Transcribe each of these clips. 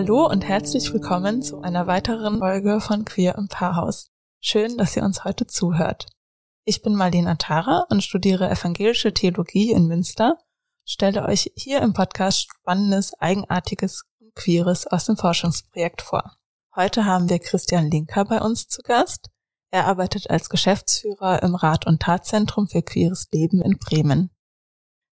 Hallo und herzlich willkommen zu einer weiteren Folge von Queer im Pfarrhaus. Schön, dass ihr uns heute zuhört. Ich bin Marlena Tara und studiere evangelische Theologie in Münster, stelle euch hier im Podcast Spannendes, Eigenartiges und Queeres aus dem Forschungsprojekt vor. Heute haben wir Christian Linker bei uns zu Gast. Er arbeitet als Geschäftsführer im Rat- und Tatzentrum für queeres Leben in Bremen.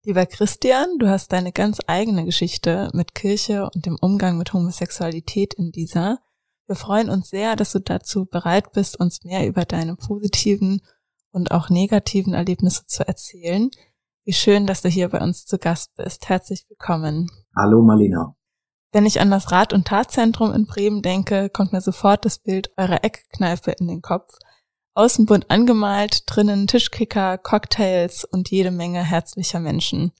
Lieber Christian, du hast deine ganz eigene Geschichte mit Kirche und dem Umgang mit Homosexualität in dieser. Wir freuen uns sehr, dass du dazu bereit bist, uns mehr über deine positiven und auch negativen Erlebnisse zu erzählen. Wie schön, dass du hier bei uns zu Gast bist. Herzlich willkommen. Hallo Marlena. Wenn ich an das Rat- und Tatzentrum in Bremen denke, kommt mir sofort das Bild eurer Eckkneipe in den Kopf. Außen bunt angemalt, drinnen Tischkicker, Cocktails und jede Menge herzlicher Menschen.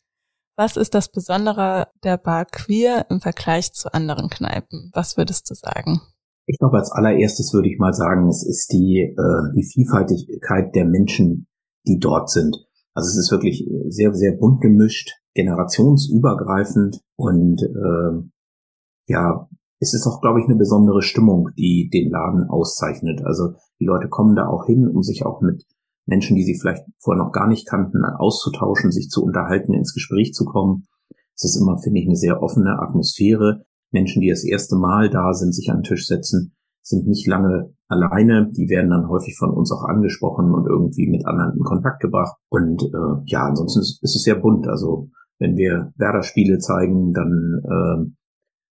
Was ist das Besondere der Bar Queer im Vergleich zu anderen Kneipen? Was würdest du sagen? Ich glaube, als allererstes würde ich mal sagen, es ist die, äh, die Vielfaltigkeit der Menschen, die dort sind. Also es ist wirklich sehr, sehr bunt gemischt, generationsübergreifend und äh, ja, es ist auch, glaube ich, eine besondere Stimmung, die den Laden auszeichnet. Also die Leute kommen da auch hin, um sich auch mit Menschen, die sie vielleicht vorher noch gar nicht kannten, auszutauschen, sich zu unterhalten, ins Gespräch zu kommen. Es ist immer, finde ich, eine sehr offene Atmosphäre. Menschen, die das erste Mal da sind, sich an den Tisch setzen, sind nicht lange alleine. Die werden dann häufig von uns auch angesprochen und irgendwie mit anderen in Kontakt gebracht. Und äh, ja, ansonsten ist, ist es sehr bunt. Also wenn wir Werder-Spiele zeigen, dann äh,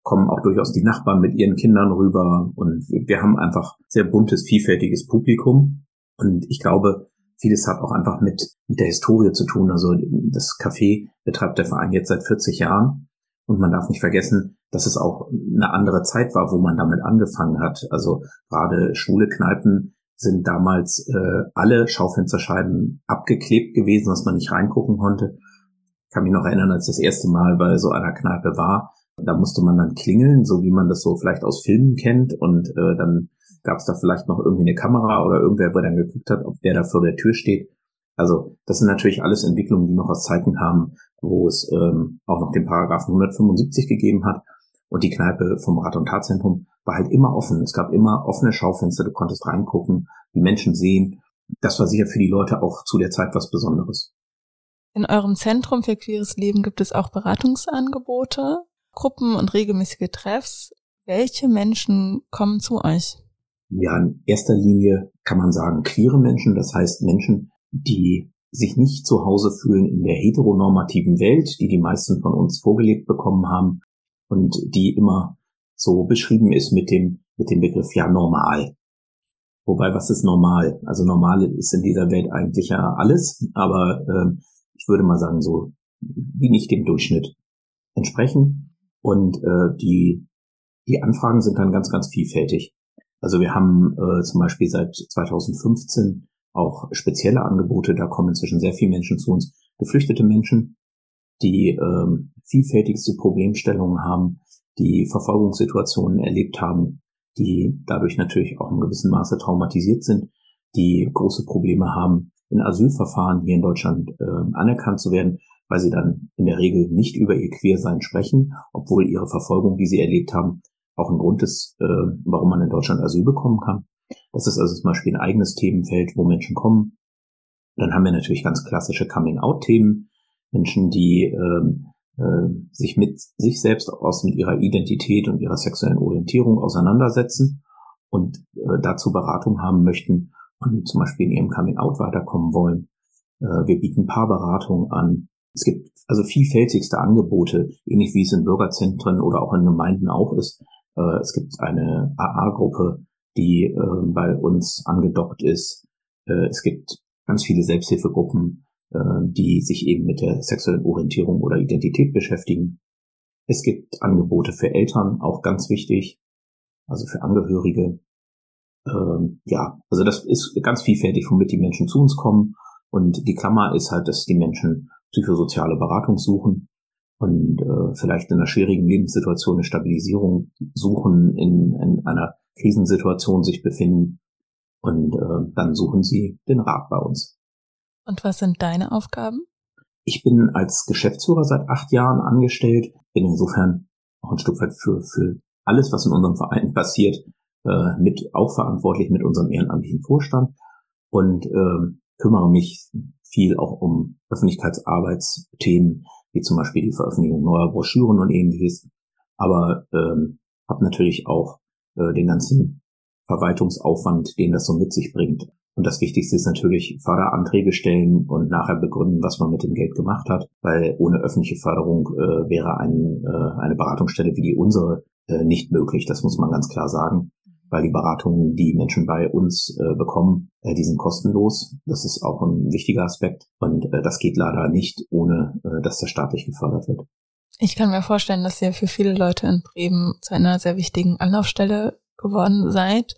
kommen auch durchaus die Nachbarn mit ihren Kindern rüber und wir haben einfach sehr buntes, vielfältiges Publikum und ich glaube, vieles hat auch einfach mit, mit der Historie zu tun. Also das Café betreibt der Verein jetzt seit 40 Jahren und man darf nicht vergessen, dass es auch eine andere Zeit war, wo man damit angefangen hat. Also gerade schwule Kneipen sind damals äh, alle Schaufensterscheiben abgeklebt gewesen, dass man nicht reingucken konnte. Ich kann mich noch erinnern, als das erste Mal bei so einer Kneipe war, da musste man dann klingeln, so wie man das so vielleicht aus Filmen kennt. Und äh, dann gab es da vielleicht noch irgendwie eine Kamera oder irgendwer, der dann geguckt hat, ob der da vor der Tür steht. Also das sind natürlich alles Entwicklungen, die noch aus Zeiten haben, wo es ähm, auch noch den Paragraphen 175 gegeben hat. Und die Kneipe vom Rat- und Tatzentrum war halt immer offen. Es gab immer offene Schaufenster, du konntest reingucken, die Menschen sehen. Das war sicher für die Leute auch zu der Zeit was Besonderes. In eurem Zentrum für queeres Leben gibt es auch Beratungsangebote. Gruppen und regelmäßige Treffs. Welche Menschen kommen zu euch? Ja, in erster Linie kann man sagen queere Menschen, das heißt Menschen, die sich nicht zu Hause fühlen in der heteronormativen Welt, die die meisten von uns vorgelegt bekommen haben und die immer so beschrieben ist mit dem, mit dem Begriff ja normal. Wobei, was ist normal? Also normal ist in dieser Welt eigentlich ja alles, aber äh, ich würde mal sagen, so wie nicht dem Durchschnitt entsprechen. Und äh, die, die Anfragen sind dann ganz, ganz vielfältig. Also wir haben äh, zum Beispiel seit 2015 auch spezielle Angebote, da kommen inzwischen sehr viele Menschen zu uns, geflüchtete Menschen, die ähm, vielfältigste Problemstellungen haben, die Verfolgungssituationen erlebt haben, die dadurch natürlich auch in gewissem Maße traumatisiert sind, die große Probleme haben, in Asylverfahren hier in Deutschland äh, anerkannt zu werden weil sie dann in der Regel nicht über ihr Queersein sprechen, obwohl ihre Verfolgung, die sie erlebt haben, auch ein Grund ist, äh, warum man in Deutschland Asyl bekommen kann. Das ist also zum Beispiel ein eigenes Themenfeld, wo Menschen kommen. Dann haben wir natürlich ganz klassische Coming-out-Themen, Menschen, die ähm, äh, sich mit sich selbst aus mit ihrer Identität und ihrer sexuellen Orientierung auseinandersetzen und äh, dazu Beratung haben möchten und zum Beispiel in ihrem Coming-out weiterkommen wollen. Äh, wir bieten Paarberatung an. Es gibt also vielfältigste Angebote, ähnlich wie es in Bürgerzentren oder auch in Gemeinden auch ist. Äh, es gibt eine AA-Gruppe, die äh, bei uns angedockt ist. Äh, es gibt ganz viele Selbsthilfegruppen, die sich eben mit der sexuellen Orientierung oder Identität beschäftigen. Es gibt Angebote für Eltern, auch ganz wichtig, also für Angehörige. Ähm, ja, also das ist ganz vielfältig, womit die Menschen zu uns kommen. Und die Klammer ist halt, dass die Menschen psychosoziale Beratung suchen und äh, vielleicht in einer schwierigen Lebenssituation eine Stabilisierung suchen, in, in einer Krisensituation sich befinden und äh, dann suchen sie den Rat bei uns. Und was sind deine Aufgaben? Ich bin als Geschäftsführer seit acht Jahren angestellt, bin insofern auch ein Stück weit für, für alles, was in unserem Verein passiert, äh, mit auch verantwortlich mit unserem ehrenamtlichen Vorstand und äh, kümmere mich viel auch um Öffentlichkeitsarbeitsthemen, wie zum Beispiel die Veröffentlichung neuer Broschüren und ähnliches. Aber ähm, habe natürlich auch äh, den ganzen Verwaltungsaufwand, den das so mit sich bringt. Und das Wichtigste ist natürlich Förderanträge stellen und nachher begründen, was man mit dem Geld gemacht hat, weil ohne öffentliche Förderung äh, wäre ein, äh, eine Beratungsstelle wie die unsere äh, nicht möglich. Das muss man ganz klar sagen weil die Beratungen, die Menschen bei uns äh, bekommen, äh, die sind kostenlos. Das ist auch ein wichtiger Aspekt. Und äh, das geht leider nicht, ohne äh, dass das staatlich gefördert wird. Ich kann mir vorstellen, dass ihr für viele Leute in Bremen zu einer sehr wichtigen Anlaufstelle geworden seid.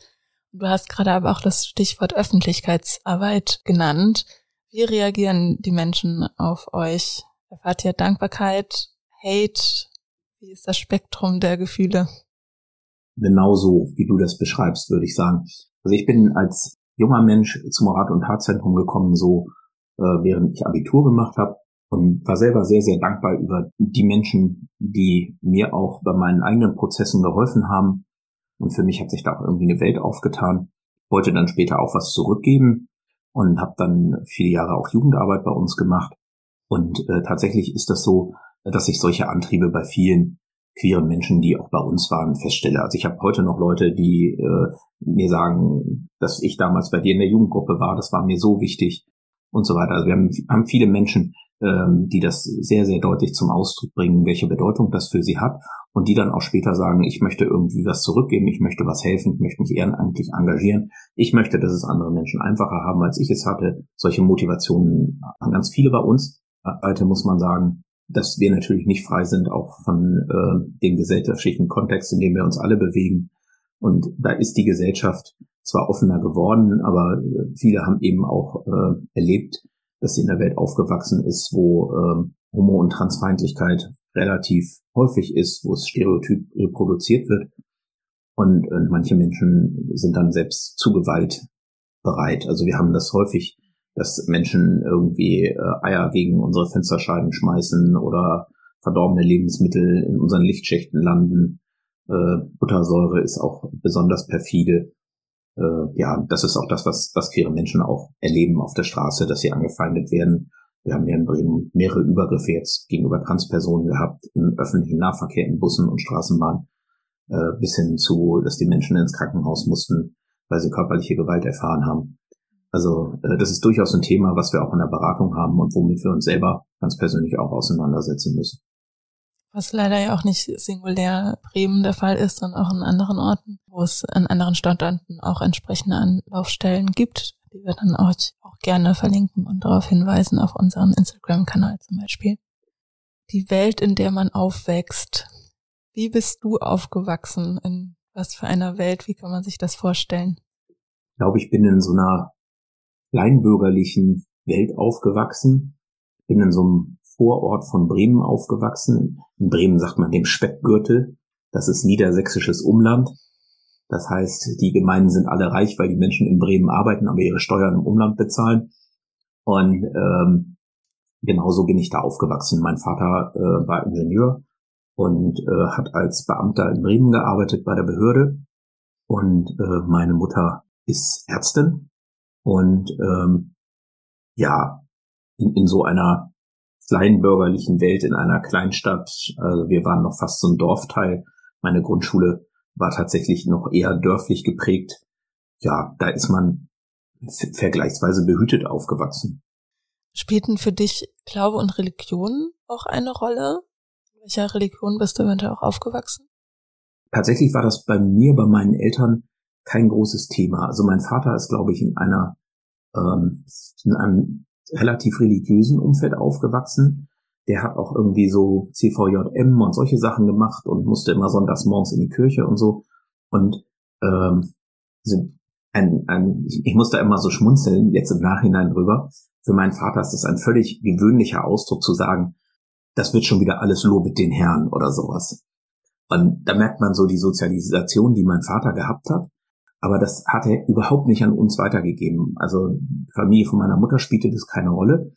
Du hast gerade aber auch das Stichwort Öffentlichkeitsarbeit genannt. Wie reagieren die Menschen auf euch? Erfahrt ihr Dankbarkeit, Hate? Wie ist das Spektrum der Gefühle? Genauso, wie du das beschreibst, würde ich sagen. Also ich bin als junger Mensch zum Rat- und Tatzentrum gekommen, so äh, während ich Abitur gemacht habe und war selber sehr, sehr dankbar über die Menschen, die mir auch bei meinen eigenen Prozessen geholfen haben. Und für mich hat sich da auch irgendwie eine Welt aufgetan. Wollte dann später auch was zurückgeben und habe dann viele Jahre auch Jugendarbeit bei uns gemacht. Und äh, tatsächlich ist das so, dass ich solche Antriebe bei vielen queeren Menschen, die auch bei uns waren, feststelle. Also ich habe heute noch Leute, die äh, mir sagen, dass ich damals bei dir in der Jugendgruppe war, das war mir so wichtig und so weiter. Also wir haben, haben viele Menschen, ähm, die das sehr, sehr deutlich zum Ausdruck bringen, welche Bedeutung das für sie hat und die dann auch später sagen, ich möchte irgendwie was zurückgeben, ich möchte was helfen, ich möchte mich ehrenamtlich engagieren, ich möchte, dass es andere Menschen einfacher haben, als ich es hatte. Solche Motivationen haben ganz viele bei uns. Alte muss man sagen, dass wir natürlich nicht frei sind, auch von äh, dem gesellschaftlichen Kontext, in dem wir uns alle bewegen. Und da ist die Gesellschaft zwar offener geworden, aber äh, viele haben eben auch äh, erlebt, dass sie in der Welt aufgewachsen ist, wo äh, Homo- und Transfeindlichkeit relativ häufig ist, wo es stereotyp reproduziert wird. Und, und manche Menschen sind dann selbst zu Gewalt bereit. Also wir haben das häufig dass Menschen irgendwie äh, Eier gegen unsere Fensterscheiben schmeißen oder verdorbene Lebensmittel in unseren Lichtschächten landen. Äh, Buttersäure ist auch besonders perfide. Äh, ja, das ist auch das, was, was queere Menschen auch erleben auf der Straße, dass sie angefeindet werden. Wir haben ja in Bremen mehrere Übergriffe jetzt gegenüber Transpersonen gehabt, im öffentlichen Nahverkehr, in Bussen und Straßenbahnen, äh, bis hin zu, dass die Menschen ins Krankenhaus mussten, weil sie körperliche Gewalt erfahren haben. Also äh, das ist durchaus ein Thema, was wir auch in der Beratung haben und womit wir uns selber ganz persönlich auch auseinandersetzen müssen. Was leider ja auch nicht singulär Bremen der Fall ist, sondern auch in anderen Orten, wo es an anderen Standorten auch entsprechende Anlaufstellen gibt, die wir dann auch, auch gerne verlinken und darauf hinweisen auf unseren Instagram-Kanal zum Beispiel. Die Welt, in der man aufwächst. Wie bist du aufgewachsen? In was für einer Welt? Wie kann man sich das vorstellen? Ich glaube, ich bin in so einer kleinbürgerlichen Welt aufgewachsen. Bin in so einem Vorort von Bremen aufgewachsen. In Bremen sagt man dem Speckgürtel. Das ist niedersächsisches Umland. Das heißt, die Gemeinden sind alle reich, weil die Menschen in Bremen arbeiten, aber ihre Steuern im Umland bezahlen. Und ähm, genauso bin ich da aufgewachsen. Mein Vater äh, war Ingenieur und äh, hat als Beamter in Bremen gearbeitet bei der Behörde. Und äh, meine Mutter ist Ärztin und ähm, ja, in, in so einer kleinbürgerlichen Welt, in einer Kleinstadt, also wir waren noch fast so ein Dorfteil. Meine Grundschule war tatsächlich noch eher dörflich geprägt. Ja, da ist man vergleichsweise behütet aufgewachsen. Spielten für dich Glaube und Religion auch eine Rolle? In welcher Religion bist du eventuell auch aufgewachsen? Tatsächlich war das bei mir, bei meinen Eltern kein großes Thema. Also mein Vater ist, glaube ich, in einer ähm, in einem relativ religiösen Umfeld aufgewachsen. Der hat auch irgendwie so CVJM und solche Sachen gemacht und musste immer sonntags morgens in die Kirche und so. Und ähm, ein, ein, ich muss da immer so schmunzeln, jetzt im Nachhinein drüber. Für meinen Vater ist das ein völlig gewöhnlicher Ausdruck zu sagen, das wird schon wieder alles lobet den Herrn oder sowas. Und da merkt man so die Sozialisation, die mein Vater gehabt hat. Aber das hat er überhaupt nicht an uns weitergegeben. Also Familie von meiner Mutter spielte das keine Rolle.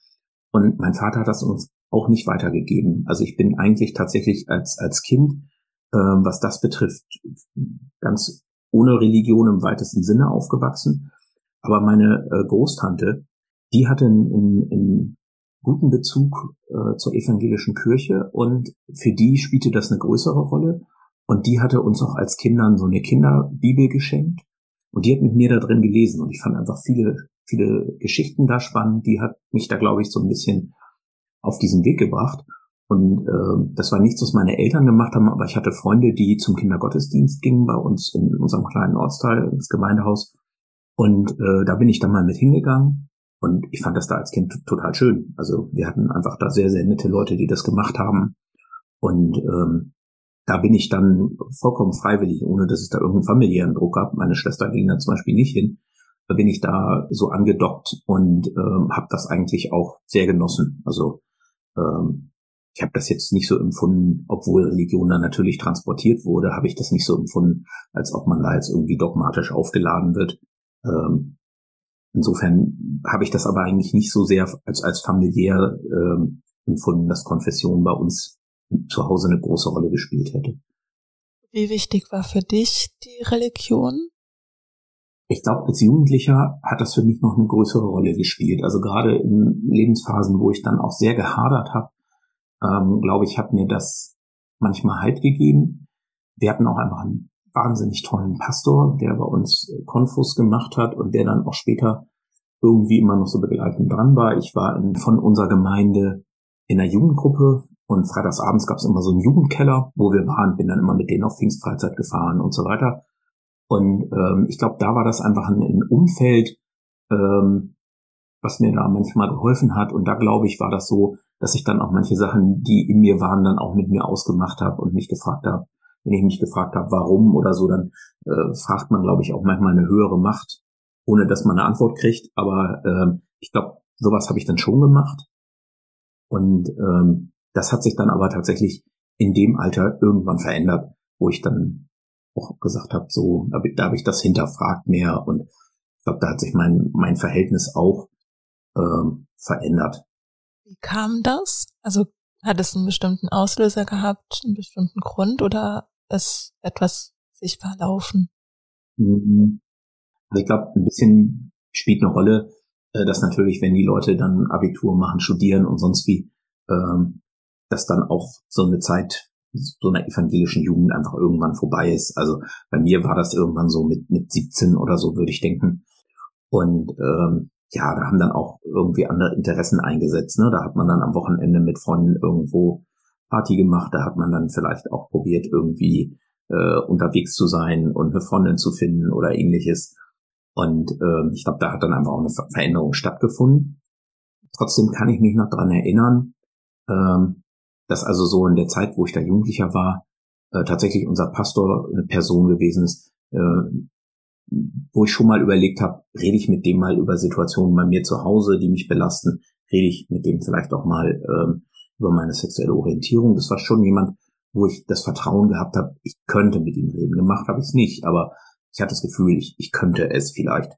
Und mein Vater hat das uns auch nicht weitergegeben. Also ich bin eigentlich tatsächlich als, als Kind äh, was das betrifft, ganz ohne Religion im weitesten Sinne aufgewachsen. Aber meine äh, Großtante, die hatte einen, einen guten Bezug äh, zur evangelischen Kirche und für die spielte das eine größere Rolle. Und die hatte uns auch als Kindern so eine Kinderbibel geschenkt. Und die hat mit mir da drin gelesen. Und ich fand einfach viele, viele Geschichten da spannend. Die hat mich da, glaube ich, so ein bisschen auf diesen Weg gebracht. Und äh, das war nichts, was meine Eltern gemacht haben, aber ich hatte Freunde, die zum Kindergottesdienst gingen bei uns in unserem kleinen Ortsteil, ins Gemeindehaus. Und äh, da bin ich dann mal mit hingegangen. Und ich fand das da als Kind total schön. Also wir hatten einfach da sehr, sehr nette Leute, die das gemacht haben. Und ähm, da bin ich dann vollkommen freiwillig, ohne dass es da irgendeinen familiären Druck gab. Meine Schwester ging da zum Beispiel nicht hin. Da bin ich da so angedockt und ähm, habe das eigentlich auch sehr genossen. Also ähm, ich habe das jetzt nicht so empfunden, obwohl Religion da natürlich transportiert wurde, habe ich das nicht so empfunden, als ob man da jetzt irgendwie dogmatisch aufgeladen wird. Ähm, insofern habe ich das aber eigentlich nicht so sehr als, als familiär ähm, empfunden, dass Konfession bei uns zu Hause eine große Rolle gespielt hätte. Wie wichtig war für dich die Religion? Ich glaube, als Jugendlicher hat das für mich noch eine größere Rolle gespielt. Also gerade in Lebensphasen, wo ich dann auch sehr gehadert habe, ähm, glaube ich, hat mir das manchmal Halt gegeben. Wir hatten auch einfach einen wahnsinnig tollen Pastor, der bei uns äh, Konfus gemacht hat und der dann auch später irgendwie immer noch so begleitend dran war. Ich war in, von unserer Gemeinde in einer Jugendgruppe und freitagsabends gab es immer so einen Jugendkeller, wo wir waren, bin dann immer mit denen auf Pfingstfreizeit gefahren und so weiter. Und ähm, ich glaube, da war das einfach ein, ein Umfeld, ähm, was mir da manchmal geholfen hat. Und da glaube ich, war das so, dass ich dann auch manche Sachen, die in mir waren, dann auch mit mir ausgemacht habe und mich gefragt habe, wenn ich mich gefragt habe, warum oder so, dann äh, fragt man, glaube ich, auch manchmal eine höhere Macht, ohne dass man eine Antwort kriegt. Aber äh, ich glaube, sowas habe ich dann schon gemacht. Und ähm, das hat sich dann aber tatsächlich in dem Alter irgendwann verändert, wo ich dann auch gesagt habe, so, da habe ich das hinterfragt mehr und ich glaube, da hat sich mein, mein Verhältnis auch ähm, verändert. Wie kam das? Also hat es einen bestimmten Auslöser gehabt, einen bestimmten Grund oder ist etwas sich verlaufen? Mhm. Also ich glaube, ein bisschen spielt eine Rolle, äh, dass natürlich, wenn die Leute dann Abitur machen, studieren und sonst wie, ähm, dass dann auch so eine Zeit so einer evangelischen Jugend einfach irgendwann vorbei ist. Also bei mir war das irgendwann so mit, mit 17 oder so, würde ich denken. Und ähm, ja, da haben dann auch irgendwie andere Interessen eingesetzt. Ne? Da hat man dann am Wochenende mit Freunden irgendwo Party gemacht. Da hat man dann vielleicht auch probiert, irgendwie äh, unterwegs zu sein und eine Freundin zu finden oder ähnliches. Und äh, ich glaube, da hat dann einfach auch eine Veränderung stattgefunden. Trotzdem kann ich mich noch dran erinnern, ähm, dass also so in der Zeit, wo ich da Jugendlicher war, äh, tatsächlich unser Pastor eine Person gewesen ist, äh, wo ich schon mal überlegt habe, rede ich mit dem mal über Situationen bei mir zu Hause, die mich belasten, rede ich mit dem vielleicht auch mal ähm, über meine sexuelle Orientierung. Das war schon jemand, wo ich das Vertrauen gehabt habe, ich könnte mit ihm reden. Gemacht habe ich es nicht, aber ich hatte das Gefühl, ich, ich könnte es vielleicht.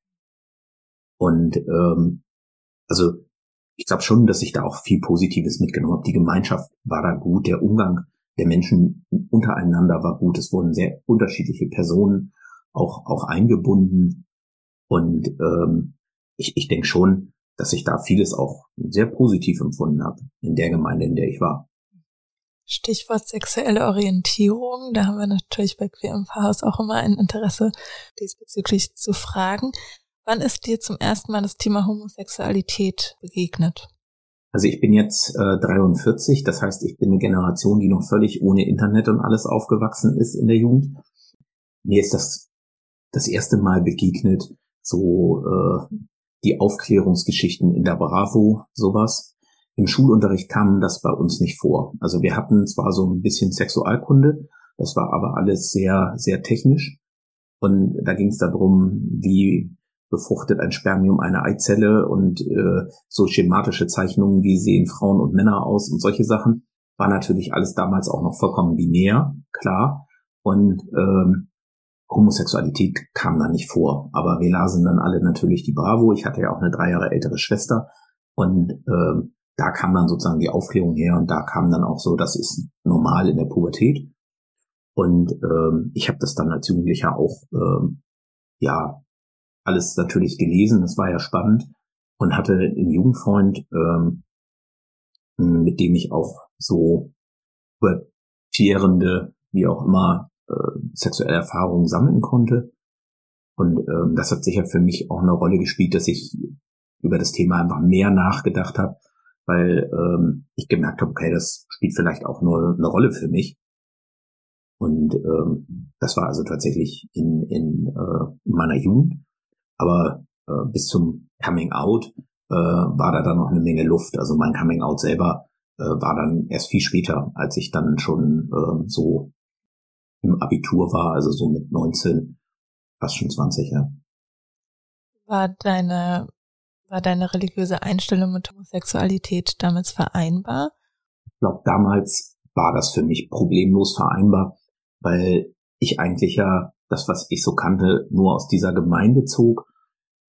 Und ähm, also ich glaube schon, dass ich da auch viel Positives mitgenommen habe. Die Gemeinschaft war da gut, der Umgang der Menschen untereinander war gut. Es wurden sehr unterschiedliche Personen auch, auch eingebunden. Und ähm, ich, ich denke schon, dass ich da vieles auch sehr positiv empfunden habe in der Gemeinde, in der ich war. Stichwort sexuelle Orientierung, da haben wir natürlich bei Queer im Pfarrhaus auch immer ein Interesse, diesbezüglich zu fragen. Wann ist dir zum ersten Mal das Thema Homosexualität begegnet? Also ich bin jetzt äh, 43, das heißt, ich bin eine Generation, die noch völlig ohne Internet und alles aufgewachsen ist in der Jugend. Mir ist das das erste Mal begegnet, so äh, die Aufklärungsgeschichten in der Bravo, sowas. Im Schulunterricht kam das bei uns nicht vor. Also wir hatten zwar so ein bisschen Sexualkunde, das war aber alles sehr, sehr technisch. Und da ging es darum, wie befruchtet ein Spermium eine Eizelle und äh, so schematische Zeichnungen, wie sehen Frauen und Männer aus und solche Sachen, war natürlich alles damals auch noch vollkommen binär, klar. Und ähm, Homosexualität kam da nicht vor. Aber wir lasen dann alle natürlich die Bravo. Ich hatte ja auch eine drei Jahre ältere Schwester. Und ähm, da kam dann sozusagen die Aufklärung her und da kam dann auch so, das ist normal in der Pubertät. Und ähm, ich habe das dann als Jugendlicher auch ähm, ja alles natürlich gelesen. Das war ja spannend und hatte einen Jugendfreund, ähm, mit dem ich auch so übertierende, wie auch immer, äh, sexuelle Erfahrungen sammeln konnte. Und ähm, das hat sicher für mich auch eine Rolle gespielt, dass ich über das Thema einfach mehr nachgedacht habe, weil ähm, ich gemerkt habe, okay, das spielt vielleicht auch nur eine Rolle für mich. Und ähm, das war also tatsächlich in, in, äh, in meiner Jugend. Aber äh, bis zum Coming Out äh, war da dann noch eine Menge Luft. Also mein Coming Out selber äh, war dann erst viel später, als ich dann schon äh, so im Abitur war, also so mit 19, fast schon 20, ja. War deine, war deine religiöse Einstellung mit Homosexualität damals vereinbar? Ich glaube, damals war das für mich problemlos vereinbar, weil ich eigentlich ja das, was ich so kannte, nur aus dieser Gemeinde zog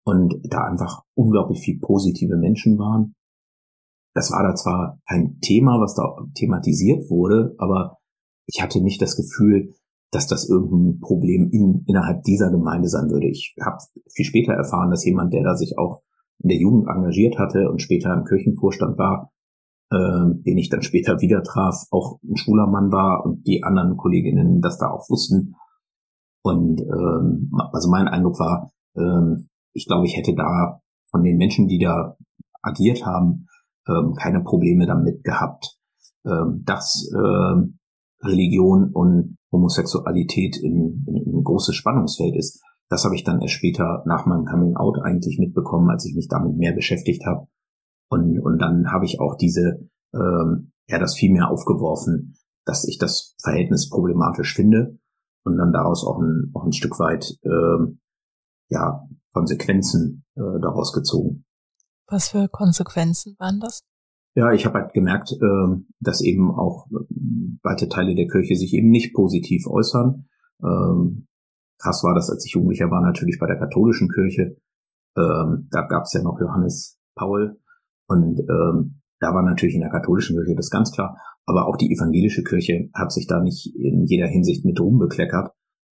und da einfach unglaublich viel positive Menschen waren. Das war da zwar kein Thema, was da thematisiert wurde, aber ich hatte nicht das Gefühl, dass das irgendein Problem in, innerhalb dieser Gemeinde sein würde. Ich habe viel später erfahren, dass jemand, der da sich auch in der Jugend engagiert hatte und später im Kirchenvorstand war, äh, den ich dann später wieder traf, auch ein schwuler Mann war und die anderen Kolleginnen das da auch wussten. Und ähm, also mein Eindruck war, ähm, ich glaube, ich hätte da von den Menschen, die da agiert haben, ähm, keine Probleme damit gehabt, ähm, dass ähm, Religion und Homosexualität in, in, in ein großes Spannungsfeld ist. Das habe ich dann erst später nach meinem Coming Out eigentlich mitbekommen, als ich mich damit mehr beschäftigt habe. Und, und dann habe ich auch diese, ähm, ja, das viel mehr aufgeworfen, dass ich das Verhältnis problematisch finde und dann daraus auch ein, auch ein Stück weit ähm, ja, Konsequenzen äh, daraus gezogen. Was für Konsequenzen waren das? Ja, ich habe halt gemerkt, äh, dass eben auch äh, weite Teile der Kirche sich eben nicht positiv äußern. Ähm, krass war das, als ich Jugendlicher war, natürlich bei der katholischen Kirche. Ähm, da gab es ja noch Johannes Paul und ähm, da war natürlich in der katholischen Kirche das ganz klar. Aber auch die evangelische Kirche hat sich da nicht in jeder Hinsicht mit Ruhm bekleckert.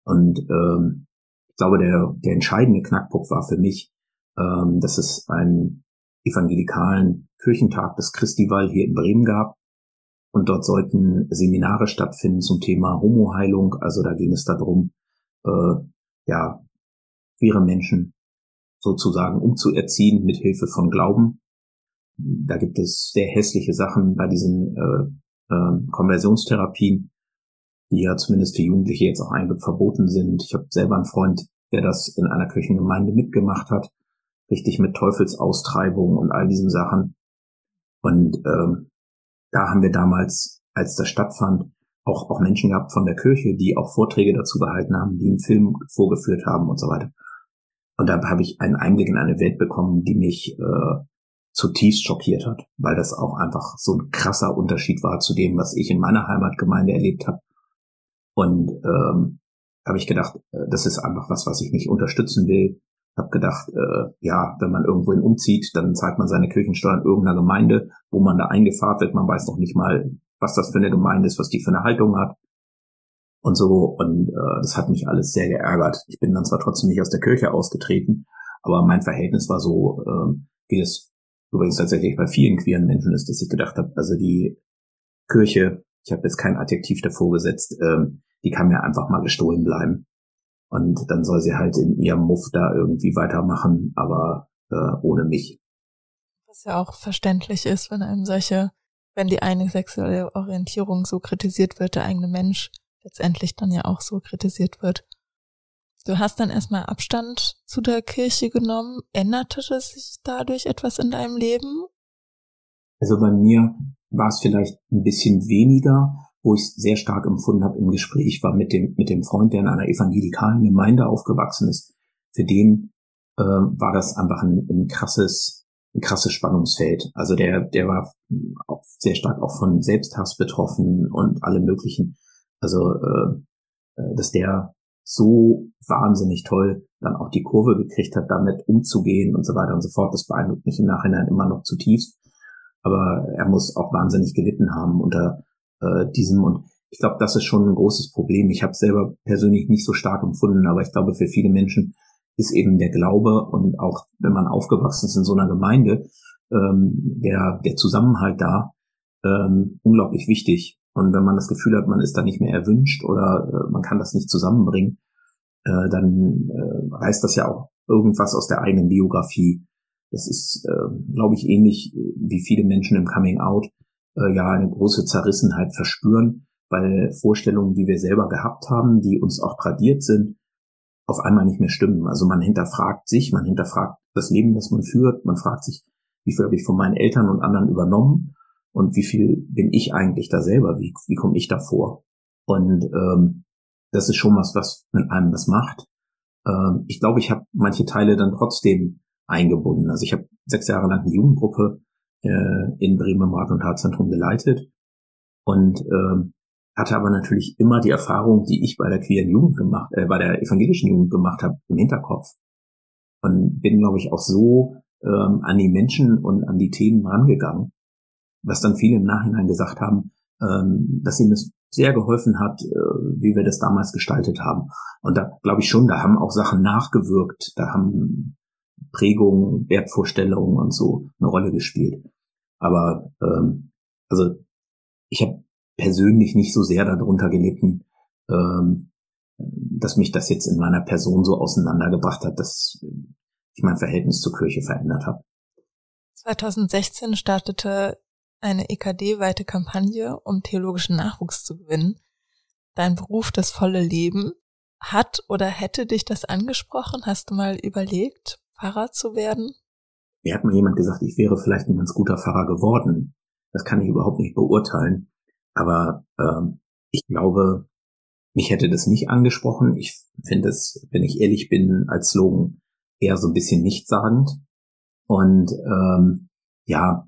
Und ähm, ich glaube, der, der entscheidende Knackpunkt war für mich, ähm, dass es einen evangelikalen Kirchentag des Christiwall hier in Bremen gab. Und dort sollten Seminare stattfinden zum Thema Homoheilung. Also da ging es darum, äh, ja, queere Menschen sozusagen umzuerziehen mit Hilfe von Glauben. Da gibt es sehr hässliche Sachen bei diesen äh, äh, Konversionstherapien die ja zumindest für Jugendliche jetzt auch eigentlich verboten sind. Ich habe selber einen Freund, der das in einer Kirchengemeinde mitgemacht hat, richtig mit Teufelsaustreibung und all diesen Sachen. Und ähm, da haben wir damals, als das stattfand, auch, auch Menschen gehabt von der Kirche, die auch Vorträge dazu gehalten haben, die einen Film vorgeführt haben und so weiter. Und da habe ich einen Einblick in eine Welt bekommen, die mich äh, zutiefst schockiert hat, weil das auch einfach so ein krasser Unterschied war zu dem, was ich in meiner Heimatgemeinde erlebt habe und ähm, habe ich gedacht, äh, das ist einfach was, was ich nicht unterstützen will. Hab gedacht, äh, ja, wenn man irgendwohin umzieht, dann zahlt man seine Kirchensteuer in irgendeiner Gemeinde, wo man da eingefahrt wird. Man weiß noch nicht mal, was das für eine Gemeinde ist, was die für eine Haltung hat und so. Und äh, das hat mich alles sehr geärgert. Ich bin dann zwar trotzdem nicht aus der Kirche ausgetreten, aber mein Verhältnis war so, äh, wie das übrigens tatsächlich bei vielen queeren Menschen ist, dass ich gedacht habe, also die Kirche ich habe jetzt kein Adjektiv davor gesetzt, ähm, die kann mir einfach mal gestohlen bleiben. Und dann soll sie halt in ihrem Muff da irgendwie weitermachen, aber äh, ohne mich. Was ja auch verständlich ist, wenn einem solche, wenn die eine sexuelle Orientierung so kritisiert wird, der eigene Mensch letztendlich dann ja auch so kritisiert wird. Du hast dann erstmal Abstand zu der Kirche genommen. Änderte sich dadurch etwas in deinem Leben? Also bei mir war es vielleicht ein bisschen weniger, wo ich es sehr stark empfunden habe im Gespräch, war mit dem, mit dem Freund, der in einer evangelikalen Gemeinde aufgewachsen ist. Für den äh, war das einfach ein, ein krasses, ein krasses Spannungsfeld. Also der, der war auch sehr stark auch von Selbsthass betroffen und alle möglichen. Also äh, äh dass der so wahnsinnig toll dann auch die Kurve gekriegt hat, damit umzugehen und so weiter und so fort. Das beeindruckt mich im Nachhinein immer noch zutiefst aber er muss auch wahnsinnig gelitten haben unter äh, diesem und ich glaube, das ist schon ein großes Problem. Ich habe selber persönlich nicht so stark empfunden, aber ich glaube, für viele Menschen ist eben der Glaube und auch wenn man aufgewachsen ist in so einer Gemeinde, ähm, der, der Zusammenhalt da ähm, unglaublich wichtig. Und wenn man das Gefühl hat, man ist da nicht mehr erwünscht oder äh, man kann das nicht zusammenbringen, äh, dann äh, reißt das ja auch irgendwas aus der eigenen Biografie. Das ist, äh, glaube ich, ähnlich wie viele Menschen im Coming Out äh, ja eine große Zerrissenheit verspüren, weil Vorstellungen, die wir selber gehabt haben, die uns auch tradiert sind, auf einmal nicht mehr stimmen. Also man hinterfragt sich, man hinterfragt das Leben, das man führt, man fragt sich, wie viel habe ich von meinen Eltern und anderen übernommen und wie viel bin ich eigentlich da selber, wie, wie komme ich da vor? Und ähm, das ist schon was, was mit einem das macht. Ähm, ich glaube, ich habe manche Teile dann trotzdem eingebunden. Also ich habe sechs Jahre lang eine Jugendgruppe äh, in Bremen im Rat- und Tatzentrum geleitet und ähm, hatte aber natürlich immer die Erfahrung, die ich bei der queeren Jugend gemacht, äh, bei der evangelischen Jugend gemacht habe, im Hinterkopf. Und bin, glaube ich, auch so ähm, an die Menschen und an die Themen rangegangen, was dann viele im Nachhinein gesagt haben, ähm, dass ihnen das sehr geholfen hat, äh, wie wir das damals gestaltet haben. Und da glaube ich schon, da haben auch Sachen nachgewirkt, da haben Prägungen, Wertvorstellungen und so eine Rolle gespielt. Aber ähm, also ich habe persönlich nicht so sehr darunter gelitten, ähm, dass mich das jetzt in meiner Person so auseinandergebracht hat, dass ich mein Verhältnis zur Kirche verändert habe. 2016 startete eine EKD-weite Kampagne, um theologischen Nachwuchs zu gewinnen. Dein Beruf, das volle Leben. Hat oder hätte dich das angesprochen? Hast du mal überlegt, Pfarrer zu werden? Mir hat mal jemand gesagt, ich wäre vielleicht ein ganz guter Pfarrer geworden. Das kann ich überhaupt nicht beurteilen. Aber ähm, ich glaube, mich hätte das nicht angesprochen. Ich finde es, wenn ich ehrlich bin, als Slogan eher so ein bisschen nichtssagend. Und ähm, ja,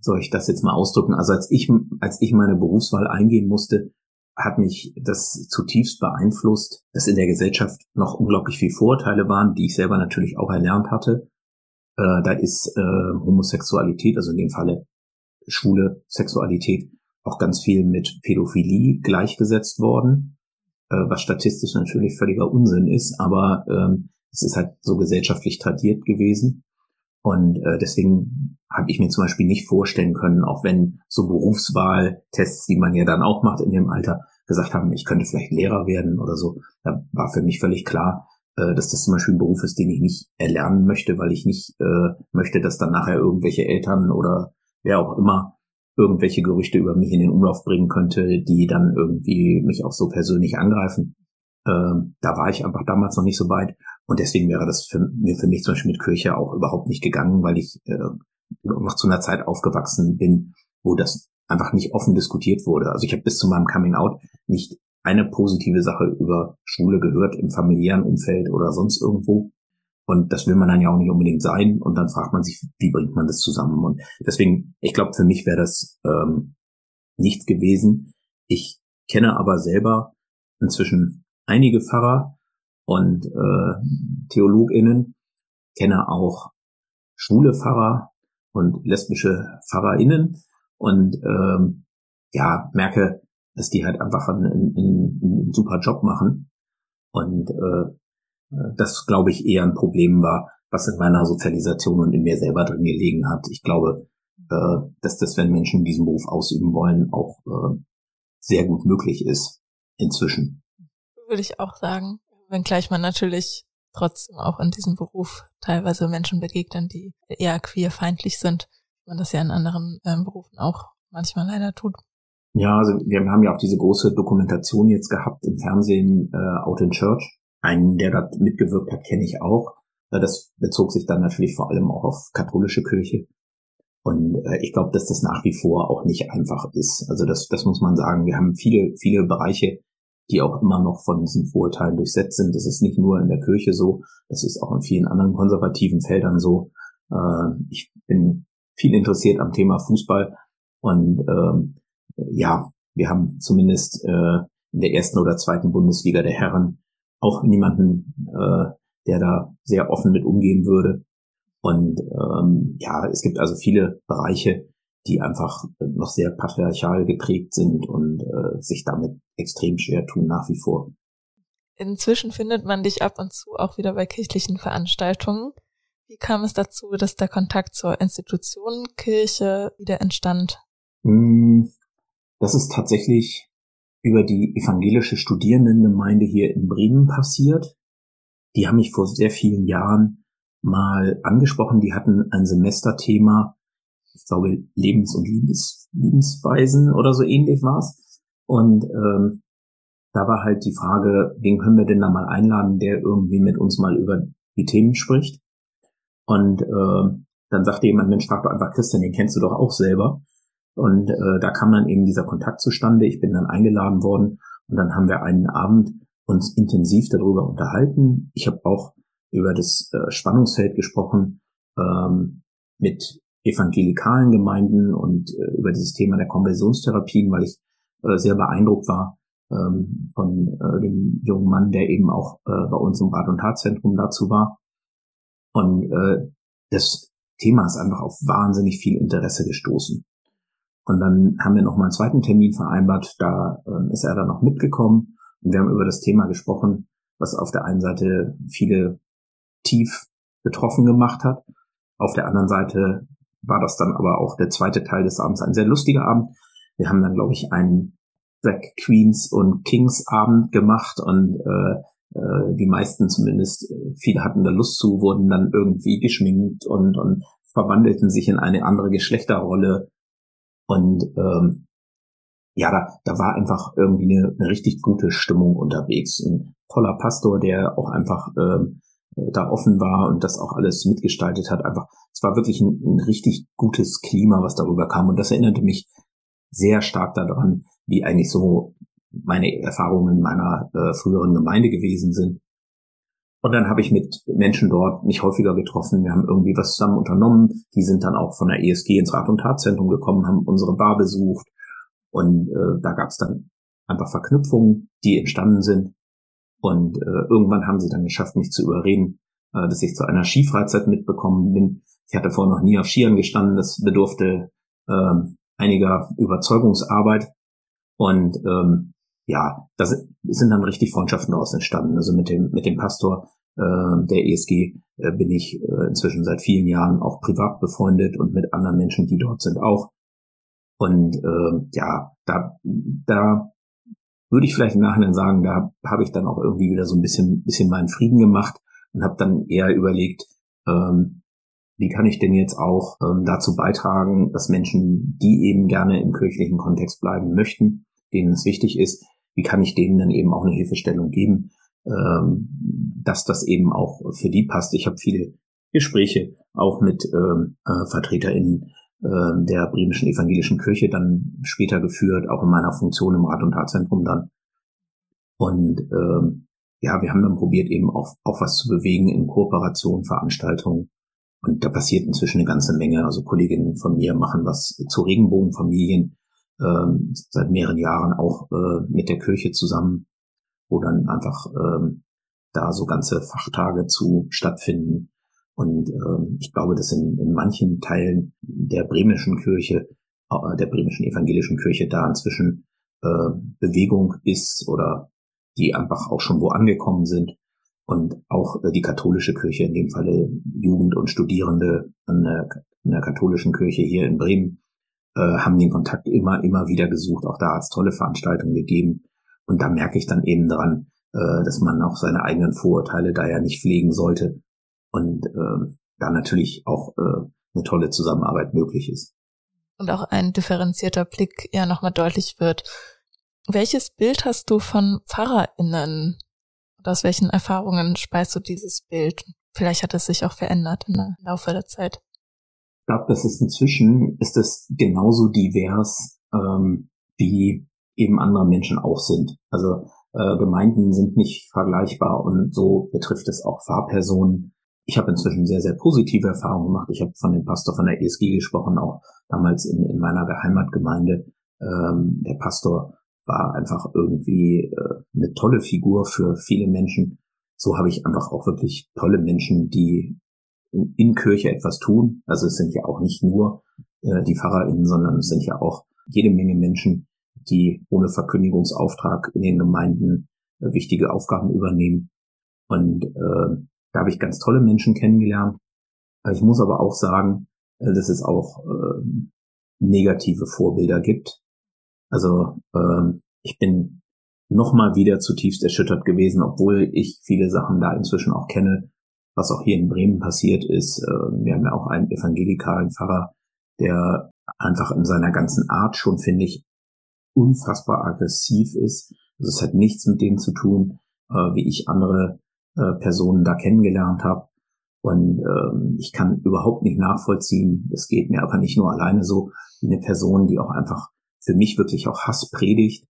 soll ich das jetzt mal ausdrücken? Also als ich, als ich meine Berufswahl eingehen musste, hat mich das zutiefst beeinflusst, dass in der Gesellschaft noch unglaublich viel Vorurteile waren, die ich selber natürlich auch erlernt hatte. Äh, da ist äh, Homosexualität, also in dem Falle schwule Sexualität, auch ganz viel mit Pädophilie gleichgesetzt worden, äh, was statistisch natürlich völliger Unsinn ist, aber ähm, es ist halt so gesellschaftlich tradiert gewesen. Und äh, deswegen habe ich mir zum Beispiel nicht vorstellen können, auch wenn so Berufswahltests, die man ja dann auch macht in dem Alter, gesagt haben, ich könnte vielleicht Lehrer werden oder so. Da war für mich völlig klar, äh, dass das zum Beispiel ein Beruf ist, den ich nicht erlernen möchte, weil ich nicht äh, möchte, dass dann nachher irgendwelche Eltern oder wer auch immer irgendwelche Gerüchte über mich in den Umlauf bringen könnte, die dann irgendwie mich auch so persönlich angreifen. Ähm, da war ich einfach damals noch nicht so weit. Und deswegen wäre das für, mir für mich zum Beispiel mit Kirche auch überhaupt nicht gegangen, weil ich äh, noch zu einer Zeit aufgewachsen bin, wo das einfach nicht offen diskutiert wurde. Also ich habe bis zu meinem Coming Out nicht eine positive Sache über Schule gehört im familiären Umfeld oder sonst irgendwo. Und das will man dann ja auch nicht unbedingt sein. Und dann fragt man sich, wie bringt man das zusammen? Und deswegen, ich glaube, für mich wäre das ähm, nichts gewesen. Ich kenne aber selber inzwischen einige Pfarrer und äh, TheologInnen, kenne auch schwule Pfarrer und lesbische PfarrerInnen und ähm, ja, merke, dass die halt einfach einen, einen, einen super Job machen. Und äh, äh, das, glaube ich, eher ein Problem war, was in meiner Sozialisation und in mir selber drin gelegen hat. Ich glaube, äh, dass das, wenn Menschen diesen Beruf ausüben wollen, auch äh, sehr gut möglich ist inzwischen. Würde ich auch sagen, wenngleich man natürlich trotzdem auch in diesem Beruf teilweise Menschen begegnen, die eher queerfeindlich sind, man das ja in anderen ähm, Berufen auch manchmal leider tut. Ja, also wir haben ja auch diese große Dokumentation jetzt gehabt im Fernsehen äh, Out in Church, einen, der da mitgewirkt hat, kenne ich auch. Das bezog sich dann natürlich vor allem auch auf katholische Kirche. Und äh, ich glaube, dass das nach wie vor auch nicht einfach ist. Also das, das muss man sagen. Wir haben viele, viele Bereiche, die auch immer noch von diesen Vorurteilen durchsetzt sind. Das ist nicht nur in der Kirche so, das ist auch in vielen anderen konservativen Feldern so. Äh, ich bin viel interessiert am Thema Fußball und ähm, ja, wir haben zumindest äh, in der ersten oder zweiten Bundesliga der Herren auch niemanden, äh, der da sehr offen mit umgehen würde. Und ähm, ja, es gibt also viele Bereiche, die einfach noch sehr patriarchal geprägt sind und äh, sich damit extrem schwer tun nach wie vor. Inzwischen findet man dich ab und zu auch wieder bei kirchlichen Veranstaltungen. Wie kam es dazu, dass der Kontakt zur Institution Kirche wieder entstand? Hm, das ist tatsächlich über die evangelische Studierendengemeinde hier in Bremen passiert. Die haben mich vor sehr vielen Jahren mal angesprochen. Die hatten ein Semesterthema, ich glaube Lebens- und Liebes Lebensweisen oder so ähnlich war's. Und ähm, da war halt die Frage, wen können wir denn da mal einladen, der irgendwie mit uns mal über die Themen spricht. Und äh, dann sagte jemand, Mensch, frag doch einfach Christian, den kennst du doch auch selber. Und äh, da kam dann eben dieser Kontakt zustande. Ich bin dann eingeladen worden und dann haben wir einen Abend uns intensiv darüber unterhalten. Ich habe auch über das äh, Spannungsfeld gesprochen ähm, mit evangelikalen Gemeinden und äh, über dieses Thema der Konversionstherapien, weil ich äh, sehr beeindruckt war ähm, von äh, dem jungen Mann, der eben auch äh, bei uns im Rat- und Tatzentrum dazu war. Und äh, das Thema ist einfach auf wahnsinnig viel Interesse gestoßen. Und dann haben wir noch mal einen zweiten Termin vereinbart, da äh, ist er dann noch mitgekommen und wir haben über das Thema gesprochen, was auf der einen Seite viele tief betroffen gemacht hat. Auf der anderen Seite war das dann aber auch der zweite Teil des Abends ein sehr lustiger Abend. Wir haben dann, glaube ich, einen Drag Queens und Kings Abend gemacht und äh, äh, die meisten zumindest, äh, viele hatten da Lust zu, wurden dann irgendwie geschminkt und, und verwandelten sich in eine andere Geschlechterrolle. Und ähm, ja, da, da war einfach irgendwie eine, eine richtig gute Stimmung unterwegs. Ein toller Pastor, der auch einfach ähm, äh, da offen war und das auch alles mitgestaltet hat. Einfach, es war wirklich ein, ein richtig gutes Klima, was darüber kam. Und das erinnerte mich sehr stark daran, wie eigentlich so meine Erfahrungen in meiner äh, früheren Gemeinde gewesen sind. Und dann habe ich mit Menschen dort mich häufiger getroffen. Wir haben irgendwie was zusammen unternommen. Die sind dann auch von der ESG ins Rat- und Tatzentrum gekommen, haben unsere Bar besucht. Und äh, da gab es dann einfach Verknüpfungen, die entstanden sind. Und äh, irgendwann haben sie dann geschafft, mich zu überreden, äh, dass ich zu einer Skifreizeit mitbekommen bin. Ich hatte vorher noch nie auf Skiern gestanden. Das bedurfte äh, einiger Überzeugungsarbeit. Und ähm, ja, da sind dann richtig Freundschaften daraus entstanden. Also mit dem, mit dem Pastor äh, der ESG äh, bin ich äh, inzwischen seit vielen Jahren auch privat befreundet und mit anderen Menschen, die dort sind, auch. Und äh, ja, da, da würde ich vielleicht im Nachhinein sagen, da habe ich dann auch irgendwie wieder so ein bisschen, bisschen meinen Frieden gemacht und habe dann eher überlegt, ähm, wie kann ich denn jetzt auch ähm, dazu beitragen, dass Menschen, die eben gerne im kirchlichen Kontext bleiben möchten, denen es wichtig ist, wie kann ich denen dann eben auch eine Hilfestellung geben, ähm, dass das eben auch für die passt. Ich habe viele Gespräche auch mit ähm, äh, VertreterInnen äh, der bremischen evangelischen Kirche dann später geführt, auch in meiner Funktion im Rat- und Tatzentrum dann. Und ähm, ja, wir haben dann probiert, eben auch, auch was zu bewegen in Kooperation, Veranstaltungen. Und da passiert inzwischen eine ganze Menge. Also Kolleginnen von mir machen was zu Regenbogenfamilien ähm, seit mehreren Jahren auch äh, mit der Kirche zusammen, wo dann einfach ähm, da so ganze Fachtage zu stattfinden. Und ähm, ich glaube, dass in, in manchen Teilen der bremischen Kirche, äh, der bremischen evangelischen Kirche da inzwischen äh, Bewegung ist oder die einfach auch schon wo angekommen sind. Und auch äh, die katholische Kirche, in dem Falle Jugend und Studierende an der, an der katholischen Kirche hier in Bremen, äh, haben den Kontakt immer, immer wieder gesucht. Auch da hat es tolle Veranstaltungen gegeben. Und da merke ich dann eben dran, äh, dass man auch seine eigenen Vorurteile da ja nicht pflegen sollte. Und äh, da natürlich auch äh, eine tolle Zusammenarbeit möglich ist. Und auch ein differenzierter Blick ja nochmal deutlich wird. Welches Bild hast du von PfarrerInnen? Und aus welchen Erfahrungen speist du dieses Bild? Vielleicht hat es sich auch verändert im Laufe der Zeit ich glaube, das ist inzwischen ist es genauso divers ähm, wie eben andere Menschen auch sind. Also äh, Gemeinden sind nicht vergleichbar und so betrifft es auch Fahrpersonen. Ich habe inzwischen sehr, sehr positive Erfahrungen gemacht. Ich habe von dem Pastor von der ESG gesprochen, auch damals in, in meiner Geheimatgemeinde. Ähm, der Pastor war einfach irgendwie äh, eine tolle Figur für viele Menschen. So habe ich einfach auch wirklich tolle Menschen, die in, in Kirche etwas tun. Also es sind ja auch nicht nur äh, die PfarrerInnen, sondern es sind ja auch jede Menge Menschen, die ohne Verkündigungsauftrag in den Gemeinden äh, wichtige Aufgaben übernehmen. Und äh, da habe ich ganz tolle Menschen kennengelernt. Ich muss aber auch sagen, äh, dass es auch äh, negative Vorbilder gibt. Also äh, ich bin nochmal wieder zutiefst erschüttert gewesen, obwohl ich viele Sachen da inzwischen auch kenne, was auch hier in Bremen passiert ist. Äh, wir haben ja auch einen evangelikalen Pfarrer, der einfach in seiner ganzen Art schon, finde ich, unfassbar aggressiv ist. Also es hat nichts mit dem zu tun, äh, wie ich andere äh, Personen da kennengelernt habe. Und ähm, ich kann überhaupt nicht nachvollziehen, es geht mir aber nicht nur alleine so, eine Person, die auch einfach für mich wirklich auch Hass predigt,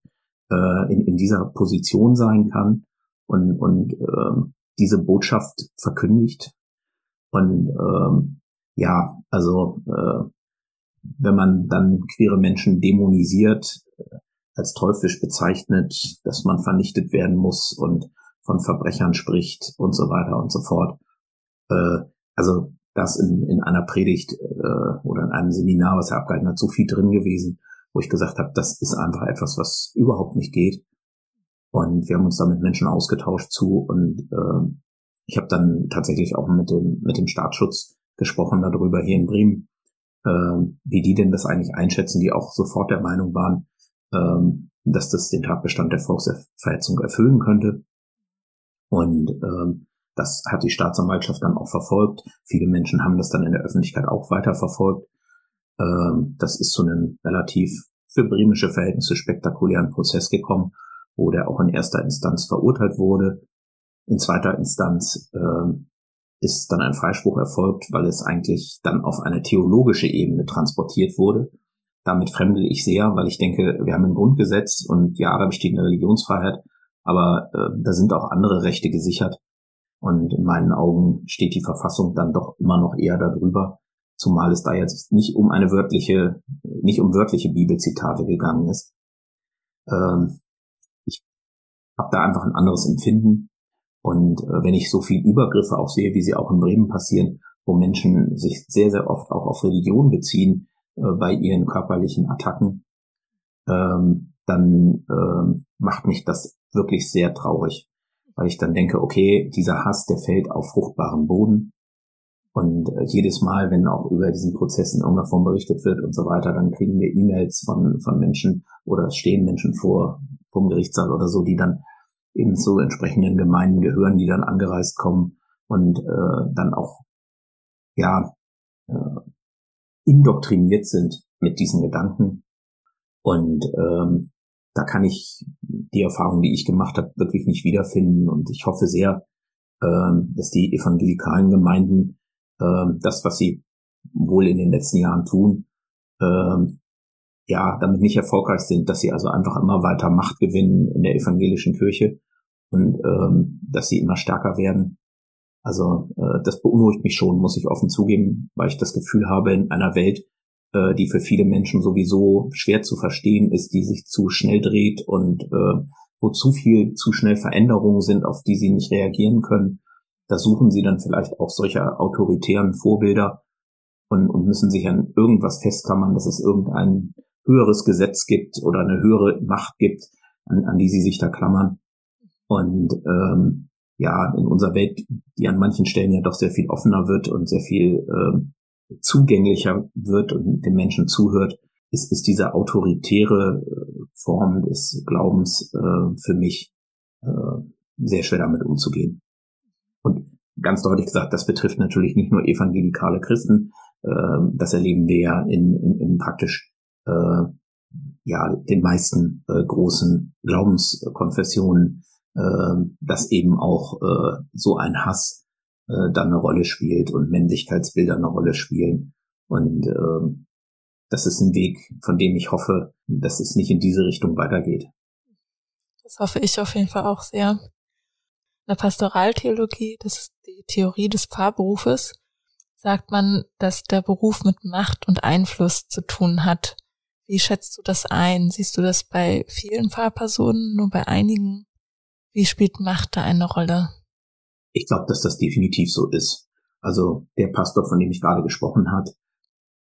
äh, in, in dieser Position sein kann und, und äh, diese Botschaft verkündigt. Und ähm, ja, also äh, wenn man dann queere Menschen dämonisiert, äh, als teuflisch bezeichnet, dass man vernichtet werden muss und von Verbrechern spricht und so weiter und so fort. Äh, also das in, in einer Predigt äh, oder in einem Seminar, was er abgehalten hat, so viel drin gewesen, wo ich gesagt habe, das ist einfach etwas, was überhaupt nicht geht. Und wir haben uns da mit Menschen ausgetauscht zu und äh, ich habe dann tatsächlich auch mit dem mit dem Staatsschutz gesprochen darüber hier in Bremen, äh, wie die denn das eigentlich einschätzen, die auch sofort der Meinung waren, äh, dass das den Tatbestand der Volksverhetzung erfüllen könnte. Und ähm, das hat die Staatsanwaltschaft dann auch verfolgt. Viele Menschen haben das dann in der Öffentlichkeit auch weiter verfolgt. Ähm, das ist zu einem relativ für bremische Verhältnisse spektakulären Prozess gekommen, wo der auch in erster Instanz verurteilt wurde. In zweiter Instanz ähm, ist dann ein Freispruch erfolgt, weil es eigentlich dann auf eine theologische Ebene transportiert wurde. Damit fremdel ich sehr, weil ich denke, wir haben ein Grundgesetz und ja, da besteht eine Religionsfreiheit, aber äh, da sind auch andere Rechte gesichert. Und in meinen Augen steht die Verfassung dann doch immer noch eher darüber, zumal es da jetzt nicht um eine wörtliche, nicht um wörtliche Bibelzitate gegangen ist. Ähm, ich habe da einfach ein anderes Empfinden. Und äh, wenn ich so viel Übergriffe auch sehe, wie sie auch in Bremen passieren, wo Menschen sich sehr, sehr oft auch auf Religion beziehen äh, bei ihren körperlichen Attacken, ähm, dann ähm, macht mich das wirklich sehr traurig, weil ich dann denke, okay, dieser Hass, der fällt auf fruchtbaren Boden. Und äh, jedes Mal, wenn auch über diesen Prozess in irgendeiner Form berichtet wird und so weiter, dann kriegen wir E-Mails von, von Menschen oder stehen Menschen vor vom Gerichtssaal oder so, die dann eben zu entsprechenden Gemeinden gehören, die dann angereist kommen und äh, dann auch ja äh, indoktriniert sind mit diesen Gedanken. Und ähm, da kann ich die Erfahrung, die ich gemacht habe, wirklich nicht wiederfinden. Und ich hoffe sehr, ähm, dass die evangelikalen Gemeinden ähm, das, was sie wohl in den letzten Jahren tun, ähm, ja, damit nicht erfolgreich sind, dass sie also einfach immer weiter Macht gewinnen in der evangelischen Kirche und dass sie immer stärker werden. Also äh, das beunruhigt mich schon, muss ich offen zugeben, weil ich das Gefühl habe, in einer Welt, äh, die für viele Menschen sowieso schwer zu verstehen ist, die sich zu schnell dreht und äh, wo zu viel zu schnell Veränderungen sind, auf die sie nicht reagieren können, da suchen sie dann vielleicht auch solcher autoritären Vorbilder und, und müssen sich an irgendwas festklammern, dass es irgendein höheres Gesetz gibt oder eine höhere Macht gibt, an, an die sie sich da klammern. Und ähm, ja, in unserer Welt, die an manchen Stellen ja doch sehr viel offener wird und sehr viel ähm, zugänglicher wird und den Menschen zuhört, ist, ist diese autoritäre äh, Form des Glaubens äh, für mich äh, sehr schwer damit umzugehen. Und ganz deutlich gesagt, das betrifft natürlich nicht nur evangelikale Christen, äh, das erleben wir ja in, in, in praktisch äh, ja den meisten äh, großen Glaubenskonfessionen, äh, dass eben auch äh, so ein Hass äh, dann eine Rolle spielt und Männlichkeitsbilder eine Rolle spielen. Und äh, das ist ein Weg, von dem ich hoffe, dass es nicht in diese Richtung weitergeht. Das hoffe ich auf jeden Fall auch sehr. In der Pastoraltheologie, das ist die Theorie des Pfarrberufes, sagt man, dass der Beruf mit Macht und Einfluss zu tun hat. Wie schätzt du das ein? Siehst du das bei vielen Pfarrpersonen, nur bei einigen? Wie spielt Macht da eine Rolle? Ich glaube, dass das definitiv so ist. Also der Pastor, von dem ich gerade gesprochen hat,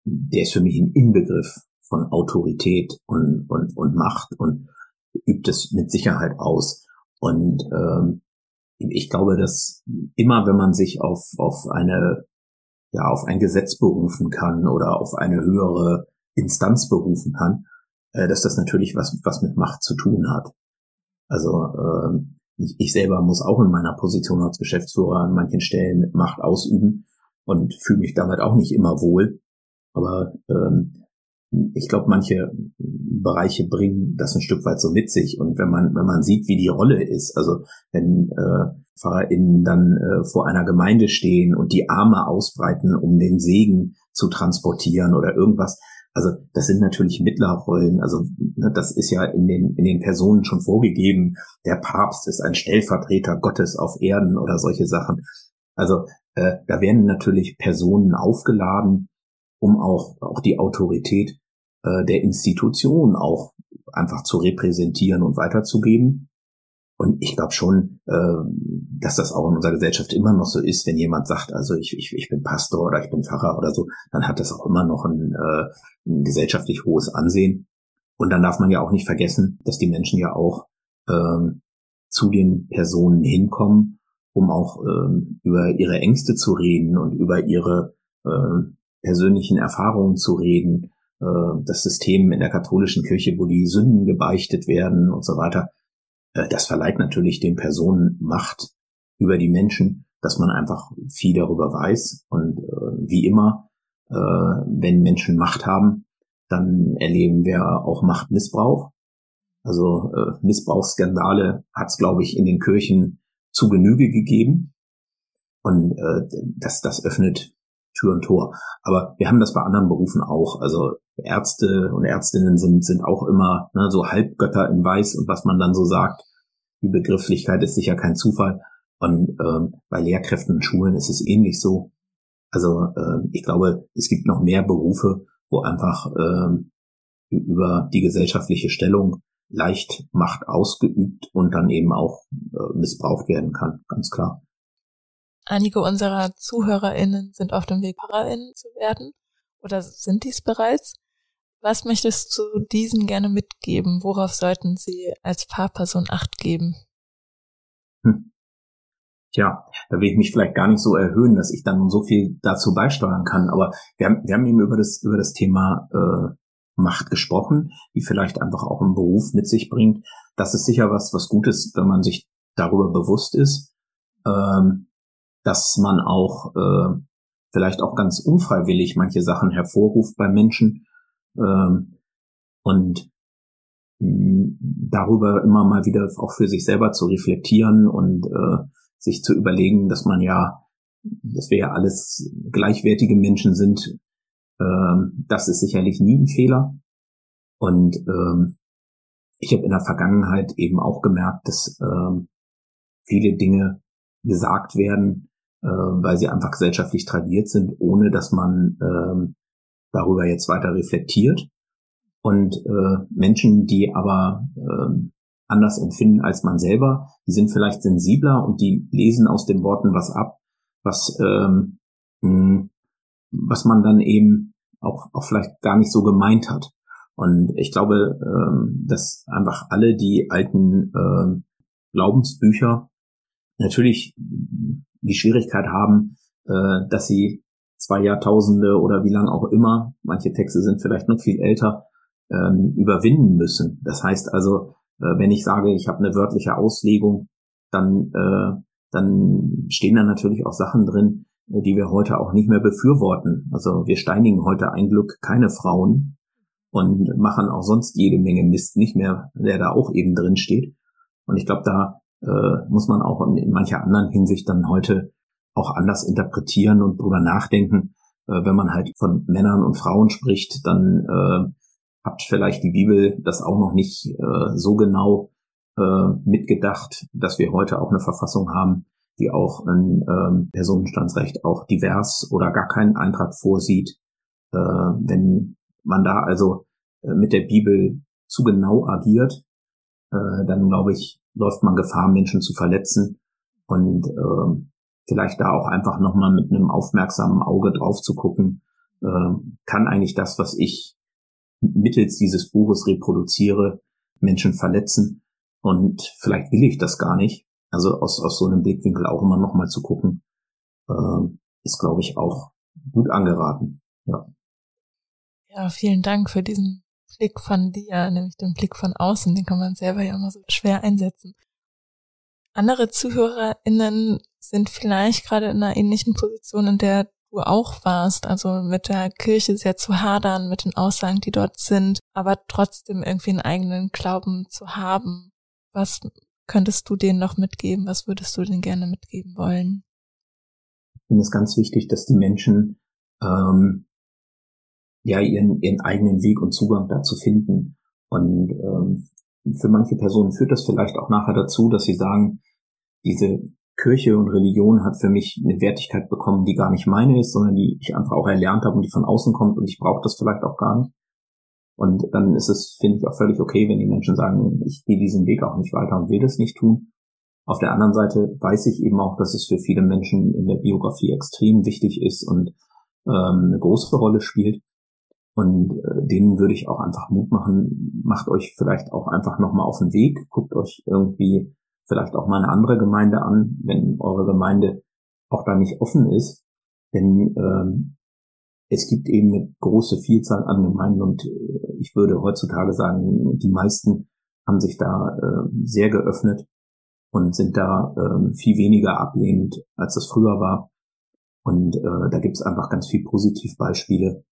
der ist für mich ein Inbegriff von Autorität und, und, und Macht und übt es mit Sicherheit aus. Und ähm, ich glaube, dass immer, wenn man sich auf, auf eine, ja, auf ein Gesetz berufen kann oder auf eine höhere Instanz berufen kann, äh, dass das natürlich was, was mit Macht zu tun hat. Also ähm, ich, ich selber muss auch in meiner Position als Geschäftsführer an manchen Stellen Macht ausüben und fühle mich damit auch nicht immer wohl. Aber ähm, ich glaube, manche Bereiche bringen das ein Stück weit so mit sich. Und wenn man, wenn man sieht, wie die Rolle ist, also wenn äh, PfarrerInnen dann äh, vor einer Gemeinde stehen und die Arme ausbreiten, um den Segen zu transportieren oder irgendwas, also das sind natürlich Mittlerrollen. Also ne, das ist ja in den, in den Personen schon vorgegeben. Der Papst ist ein Stellvertreter Gottes auf Erden oder solche Sachen. Also äh, da werden natürlich Personen aufgeladen, um auch, auch die Autorität äh, der Institution auch einfach zu repräsentieren und weiterzugeben. Und ich glaube schon, äh, dass das auch in unserer Gesellschaft immer noch so ist, wenn jemand sagt, also ich, ich, ich bin Pastor oder ich bin Pfarrer oder so, dann hat das auch immer noch ein, äh, ein gesellschaftlich hohes Ansehen. Und dann darf man ja auch nicht vergessen, dass die Menschen ja auch ähm, zu den Personen hinkommen, um auch ähm, über ihre Ängste zu reden und über ihre äh, persönlichen Erfahrungen zu reden äh, das System in der katholischen Kirche, wo die Sünden gebeichtet werden und so weiter, das verleiht natürlich den Personen Macht über die Menschen, dass man einfach viel darüber weiß. Und äh, wie immer, wenn Menschen Macht haben, dann erleben wir auch Machtmissbrauch. Also Missbrauchsskandale hat es, glaube ich, in den Kirchen zu Genüge gegeben. Und das, das öffnet Tür und Tor. Aber wir haben das bei anderen Berufen auch. Also Ärzte und Ärztinnen sind, sind auch immer ne, so Halbgötter in Weiß und was man dann so sagt. Die Begrifflichkeit ist sicher kein Zufall. Und ähm, bei Lehrkräften und Schulen ist es ähnlich so. Also äh, ich glaube, es gibt noch mehr Berufe, wo einfach ähm, über die gesellschaftliche Stellung leicht Macht ausgeübt und dann eben auch äh, missbraucht werden kann, ganz klar. Einige unserer ZuhörerInnen sind auf dem Weg, PfarrerInnen zu werden oder sind dies bereits. Was möchtest du diesen gerne mitgeben? Worauf sollten sie als Pfarrperson Acht geben? Hm. Tja, da will ich mich vielleicht gar nicht so erhöhen, dass ich dann so viel dazu beisteuern kann. Aber wir haben, wir haben eben über das, über das Thema äh, Macht gesprochen, die vielleicht einfach auch einen Beruf mit sich bringt. Das ist sicher was, was Gutes, wenn man sich darüber bewusst ist, ähm, dass man auch äh, vielleicht auch ganz unfreiwillig manche Sachen hervorruft bei Menschen ähm, und mh, darüber immer mal wieder auch für sich selber zu reflektieren und äh, sich zu überlegen, dass man ja, dass wir ja alles gleichwertige Menschen sind, ähm, das ist sicherlich nie ein Fehler. Und ähm, ich habe in der Vergangenheit eben auch gemerkt, dass ähm, viele Dinge gesagt werden, äh, weil sie einfach gesellschaftlich tradiert sind, ohne dass man ähm, darüber jetzt weiter reflektiert. Und äh, Menschen, die aber äh, anders empfinden als man selber, die sind vielleicht sensibler und die lesen aus den Worten was ab, was ähm, mh, was man dann eben auch, auch vielleicht gar nicht so gemeint hat. Und ich glaube, ähm, dass einfach alle die alten äh, Glaubensbücher natürlich die Schwierigkeit haben, äh, dass sie zwei Jahrtausende oder wie lang auch immer, manche Texte sind vielleicht noch viel älter, ähm, überwinden müssen. Das heißt also, äh, wenn ich sage, ich habe eine wörtliche Auslegung, dann, äh, dann stehen da natürlich auch Sachen drin, äh, die wir heute auch nicht mehr befürworten. Also wir steinigen heute ein Glück keine Frauen und machen auch sonst jede Menge Mist nicht mehr, der da auch eben drin steht. Und ich glaube, da äh, muss man auch in, mancher anderen Hinsicht dann heute auch anders interpretieren und drüber nachdenken. Äh, wenn man halt von Männern und Frauen spricht, dann äh, hat vielleicht die Bibel das auch noch nicht äh, so genau äh, mitgedacht, dass wir heute auch eine Verfassung haben, die auch ein ähm, Personenstandsrecht auch divers oder gar keinen Eintrag vorsieht. Äh, wenn man da also äh, mit der Bibel zu genau agiert, äh, dann glaube ich, läuft man Gefahr, Menschen zu verletzen und äh, vielleicht da auch einfach nochmal mit einem aufmerksamen Auge drauf zu gucken, äh, kann eigentlich das, was ich mittels dieses Buches reproduziere, Menschen verletzen. Und vielleicht will ich das gar nicht. Also aus, aus so einem Blickwinkel auch immer nochmal zu gucken, äh, ist, glaube ich, auch gut angeraten. Ja. Ja, vielen Dank für diesen Blick von dir, nämlich den Blick von außen. Den kann man selber ja immer so schwer einsetzen. Andere ZuhörerInnen sind vielleicht gerade in einer ähnlichen Position, in der du auch warst, also mit der Kirche sehr zu hadern, mit den Aussagen, die dort sind, aber trotzdem irgendwie einen eigenen Glauben zu haben. Was könntest du denen noch mitgeben? Was würdest du denen gerne mitgeben wollen? Ich finde es ganz wichtig, dass die Menschen ähm, ja ihren, ihren eigenen Weg und Zugang dazu finden. Und ähm, für manche Personen führt das vielleicht auch nachher dazu, dass sie sagen, diese Kirche und Religion hat für mich eine Wertigkeit bekommen, die gar nicht meine ist, sondern die ich einfach auch erlernt habe und die von außen kommt und ich brauche das vielleicht auch gar nicht. Und dann ist es, finde ich, auch völlig okay, wenn die Menschen sagen, ich gehe diesen Weg auch nicht weiter und will das nicht tun. Auf der anderen Seite weiß ich eben auch, dass es für viele Menschen in der Biografie extrem wichtig ist und ähm, eine große Rolle spielt. Und äh, denen würde ich auch einfach Mut machen, macht euch vielleicht auch einfach nochmal auf den Weg, guckt euch irgendwie vielleicht auch mal eine andere Gemeinde an, wenn eure Gemeinde auch da nicht offen ist. Denn ähm, es gibt eben eine große Vielzahl an Gemeinden und äh, ich würde heutzutage sagen, die meisten haben sich da äh, sehr geöffnet und sind da äh, viel weniger ablehnend, als das früher war. Und äh, da gibt es einfach ganz viel Positivbeispiele.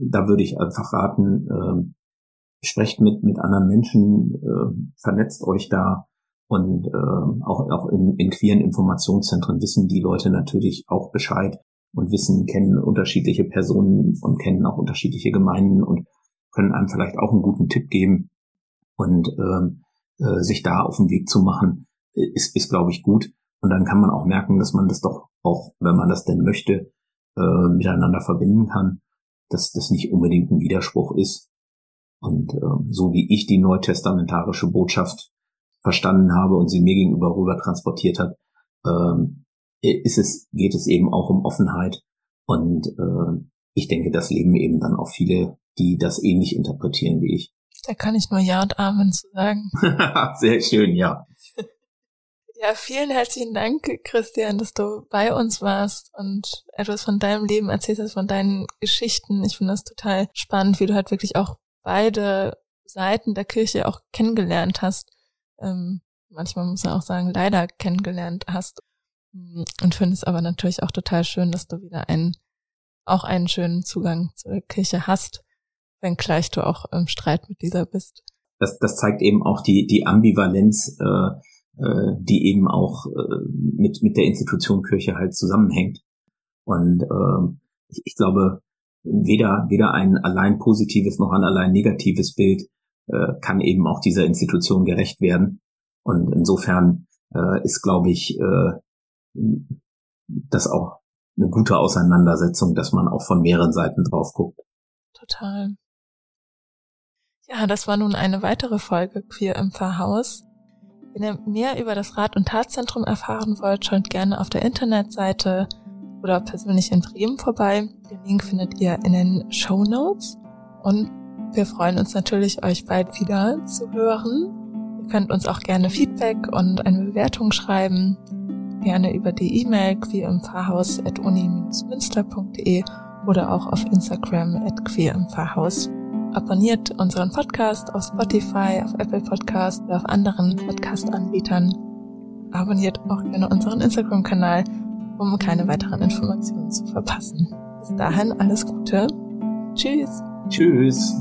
Da würde ich einfach raten, äh, sprecht mit, mit anderen Menschen, äh, vernetzt euch da, und äh, auch, auch in, in queeren Informationszentren wissen die Leute natürlich auch Bescheid und wissen, kennen unterschiedliche Personen und kennen auch unterschiedliche Gemeinden und können einem vielleicht auch einen guten Tipp geben. Und ähm, äh, sich da auf den Weg zu machen, ist, ist glaube ich, gut. Und dann kann man auch merken, dass man das doch auch, wenn man das denn möchte, äh, miteinander verbinden kann, dass das nicht unbedingt ein Widerspruch ist. Und äh, so wie ich die neutestamentarische Botschaft verstanden habe und sie mir gegenüber rüber transportiert hat, ähm, ist es, geht es eben auch um Offenheit. Und äh, ich denke, das leben eben dann auch viele, die das ähnlich interpretieren wie ich. Da kann ich nur Ja und Amen zu sagen. Sehr schön, ja. Ja, vielen herzlichen Dank, Christian, dass du bei uns warst und etwas von deinem Leben erzählt hast, von deinen Geschichten. Ich finde das total spannend, wie du halt wirklich auch beide Seiten der Kirche auch kennengelernt hast ähm, manchmal muss man auch sagen, leider kennengelernt hast. Und finde es aber natürlich auch total schön, dass du wieder einen, auch einen schönen Zugang zur Kirche hast, wenngleich du auch im Streit mit dieser bist. Das, das zeigt eben auch die, die Ambivalenz, äh, äh, die eben auch äh, mit, mit der Institution Kirche halt zusammenhängt. Und äh, ich, ich glaube, weder, weder ein allein positives noch ein allein negatives Bild äh, kann eben auch dieser Institution gerecht werden. Und insofern äh, ist, glaube ich, äh, das auch eine gute Auseinandersetzung, dass man auch von mehreren Seiten drauf guckt. Total. Ja, das war nun eine weitere Folge Queer im Pfarrhaus. Wenn ihr mehr über das Rat- und Tatzentrum erfahren wollt, schaut gerne auf der Internetseite oder persönlich in Bremen vorbei. Den Link findet ihr in den Show Notes. Und wir freuen uns natürlich, euch bald wieder zu hören. Ihr könnt uns auch gerne Feedback und eine Bewertung schreiben. Gerne über die E-Mail queerimpfarrhaus.uni-münster.de oder auch auf Instagram at queerimpfarrhaus. Abonniert unseren Podcast auf Spotify, auf Apple Podcast oder auf anderen Podcast-Anbietern. Abonniert auch gerne unseren Instagram-Kanal, um keine weiteren Informationen zu verpassen. Bis dahin alles Gute. Tschüss. Tschüss.